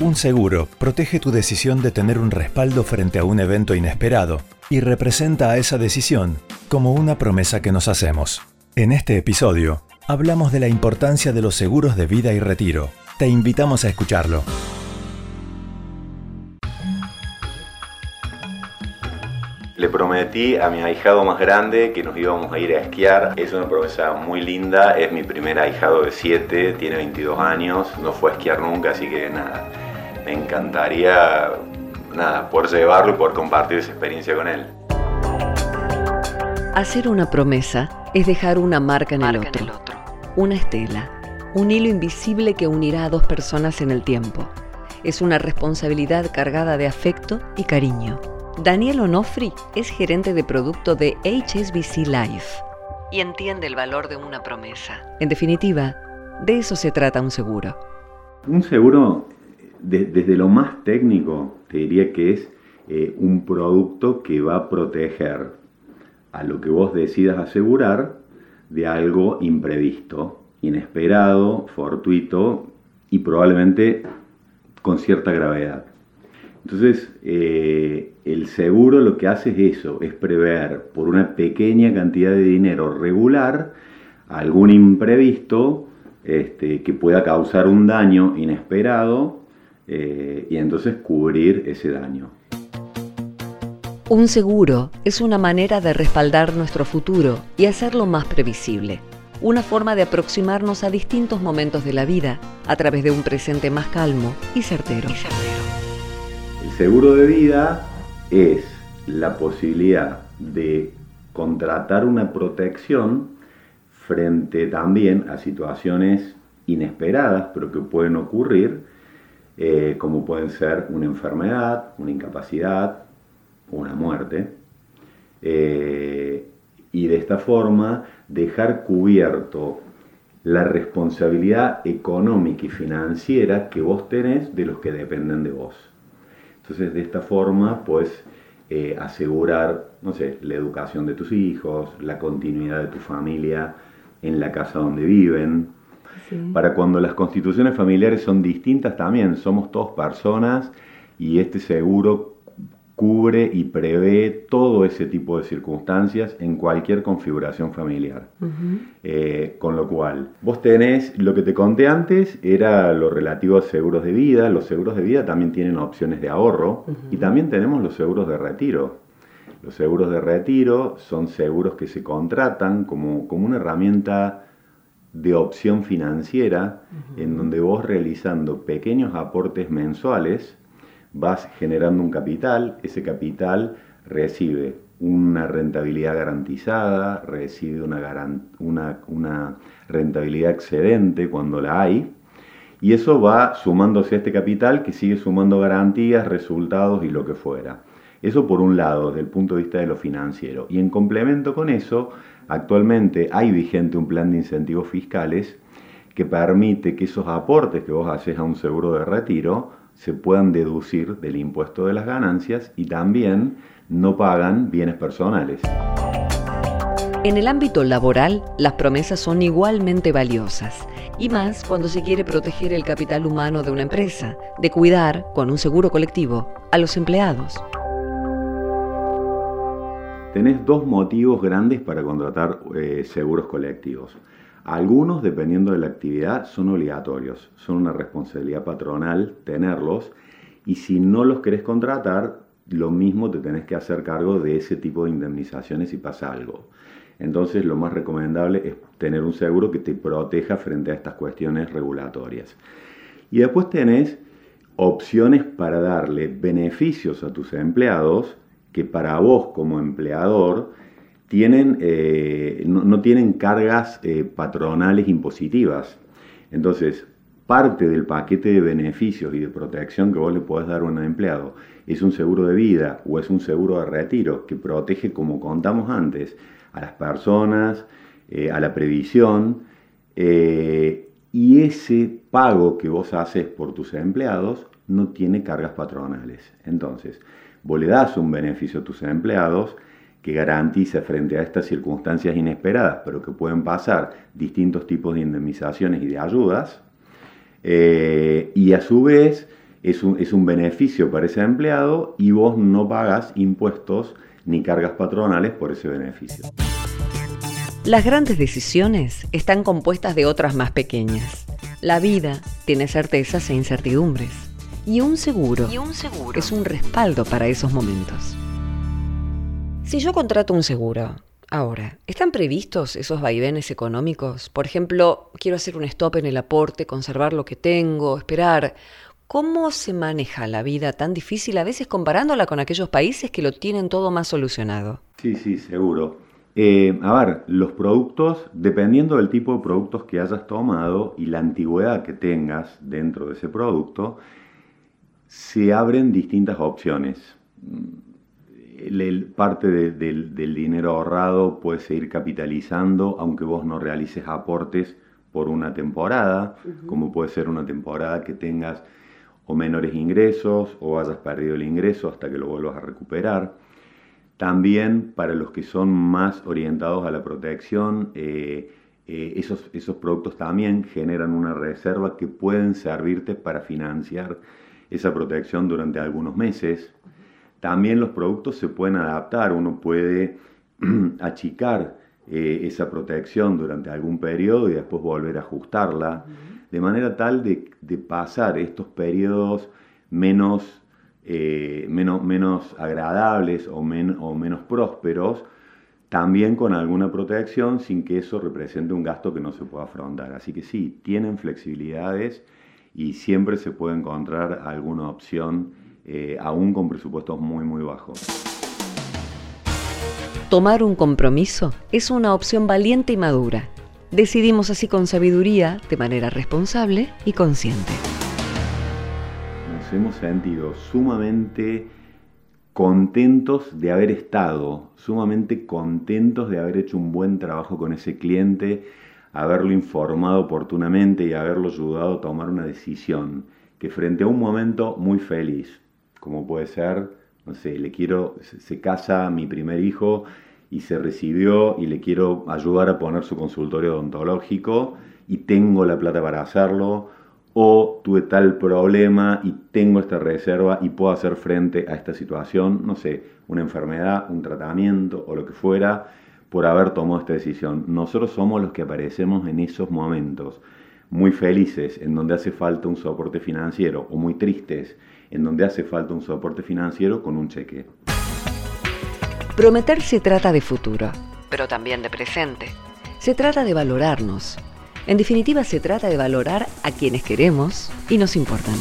Un seguro protege tu decisión de tener un respaldo frente a un evento inesperado y representa a esa decisión como una promesa que nos hacemos. En este episodio, hablamos de la importancia de los seguros de vida y retiro. Te invitamos a escucharlo. Le prometí a mi ahijado más grande que nos íbamos a ir a esquiar. Es una promesa muy linda. Es mi primer ahijado de 7, tiene 22 años. No fue a esquiar nunca, así que nada. Me encantaría nada, poder llevarlo y poder compartir esa experiencia con él. Hacer una promesa es dejar una marca en, el, otro, una estela, un hilo invisible que unirá a dos personas en el tiempo. Es una responsabilidad cargada de afecto y cariño. Daniel Onofri es gerente de producto de HSBC Life y entiende el valor de una promesa. En definitiva, de eso se trata un seguro. Un seguro, desde lo más técnico, te diría que es eh, un producto que va a proteger a lo que vos decidas asegurar de algo imprevisto, inesperado, fortuito y probablemente con cierta gravedad. Entonces, eh, el seguro lo que hace es eso, es prever por una pequeña cantidad de dinero regular algún imprevisto este, que pueda causar un daño inesperado eh, y entonces cubrir ese daño. Un seguro es una manera de respaldar nuestro futuro y hacerlo más previsible. Una forma de aproximarnos a distintos momentos de la vida a través de un presente más calmo y certero. Y certero. El seguro de vida es la posibilidad de contratar una protección frente también a situaciones inesperadas, pero que pueden ocurrir, eh, como pueden ser una enfermedad, una incapacidad una muerte. Eh, y de esta forma dejar cubierto la responsabilidad económica y financiera que vos tenés de los que dependen de vos. Entonces, de esta forma, puedes eh, asegurar, no sé, la educación de tus hijos, la continuidad de tu familia en la casa donde viven. Para cuando las constituciones familiares son distintas también, somos todos personas y este seguro cubre y prevé todo ese tipo de circunstancias en cualquier configuración familiar. Eh, con lo cual, vos tenés, lo que te conté antes era lo relativo a seguros de vida, los seguros de vida también tienen opciones de ahorro y también tenemos los seguros de retiro. Los seguros de retiro son seguros que se contratan como, como una herramienta de opción financiera en donde vos realizando pequeños aportes mensuales, vas generando un capital, ese capital recibe una rentabilidad garantizada, recibe una, una, rentabilidad excedente cuando la hay, y eso va sumándose a este capital que sigue sumando garantías, resultados y lo que fuera. Eso por un lado, desde el punto de vista de lo financiero. Y en complemento con eso, actualmente hay vigente un plan de incentivos fiscales que permite que esos aportes que vos haces a un seguro de retiro se puedan deducir del impuesto de las ganancias y también no pagan bienes personales. En el ámbito laboral, las promesas son igualmente valiosas, y más cuando se quiere proteger el capital humano de una empresa, de cuidar, con un seguro colectivo, a los empleados. Tenés dos motivos grandes para contratar eh, seguros colectivos. Algunos, dependiendo de la actividad, son obligatorios, son una responsabilidad patronal tenerlos y si no los querés contratar, lo mismo te tenés que hacer cargo de ese tipo de indemnizaciones si pasa algo. Entonces lo más recomendable es tener un seguro que te proteja frente a estas cuestiones regulatorias. Y después tenés opciones para darle beneficios a tus empleados que para vos como empleador tienen, eh, no, tienen cargas eh, patronales impositivas. Entonces, parte del paquete de beneficios y de protección que vos le podés dar a un empleado es un seguro de vida o es un seguro de retiro que protege, como contamos antes, a las personas, eh, a la previsión, y ese pago que vos haces por tus empleados no tiene cargas patronales. Entonces, vos le das un beneficio a tus empleados, que garantice frente a estas circunstancias inesperadas, pero que pueden pasar distintos tipos de indemnizaciones y de ayudas, eh, y a su vez es un, es un beneficio para ese empleado y vos no pagas impuestos ni cargas patronales por ese beneficio. Las grandes decisiones están compuestas de otras más pequeñas. La vida tiene certezas e incertidumbres. Y un seguro, Y un seguro. es un respaldo para esos momentos. Si yo contrato un seguro, ahora, ¿están previstos esos vaivenes económicos? Por ejemplo, quiero hacer un stop en el aporte, conservar lo que tengo, esperar. ¿Cómo se maneja la vida tan difícil a veces comparándola con aquellos países que lo tienen todo más solucionado? Sí, sí, seguro. Eh, a ver, los productos, dependiendo del tipo de productos que hayas tomado y la antigüedad que tengas dentro de ese producto, se abren distintas opciones. El- el- parte de- del, del dinero ahorrado puede seguir capitalizando, aunque vos no realices aportes por una temporada, como puede ser una temporada que tengas o menores ingresos o hayas perdido el ingreso hasta que lo vuelvas a recuperar. También para los que son más orientados a la protección, eh, eh, esos, esos productos también generan una reserva que pueden servirte para financiar esa protección durante algunos meses. También los productos se pueden adaptar, uno puede achicar eh, esa protección durante algún periodo y después volver a ajustarla, de manera tal de, de pasar estos periodos menos, eh, menos, menos agradables o, men- o menos prósperos, también con alguna protección sin que eso represente un gasto que no se pueda afrontar. Así que sí, tienen flexibilidades y siempre se puede encontrar alguna opción, eh, aún con presupuestos muy, muy bajos. Tomar un compromiso es una opción valiente y madura. Decidimos así con sabiduría, de manera responsable y consciente. Nos hemos sentido sumamente contentos de haber estado, sumamente contentos de haber hecho un buen trabajo con ese cliente, haberlo informado oportunamente y haberlo ayudado a tomar una decisión que frente a un momento muy feliz, como puede ser, no sé, le quiero, se, casa mi primer hijo y se recibió y le quiero ayudar a poner su consultorio odontológico y tengo la plata para hacerlo, o tuve tal problema y tengo esta reserva y puedo hacer frente a esta situación, no sé, una enfermedad, un tratamiento o lo que fuera, por haber tomado esta decisión. Nosotros somos los que aparecemos en esos momentos, muy felices, en donde hace falta un soporte financiero, o muy tristes, en donde hace falta un soporte financiero con un cheque. Prometer se trata de futuro, pero también de presente. Se trata de valorarnos. En definitiva, se trata de valorar a quienes queremos y nos importan.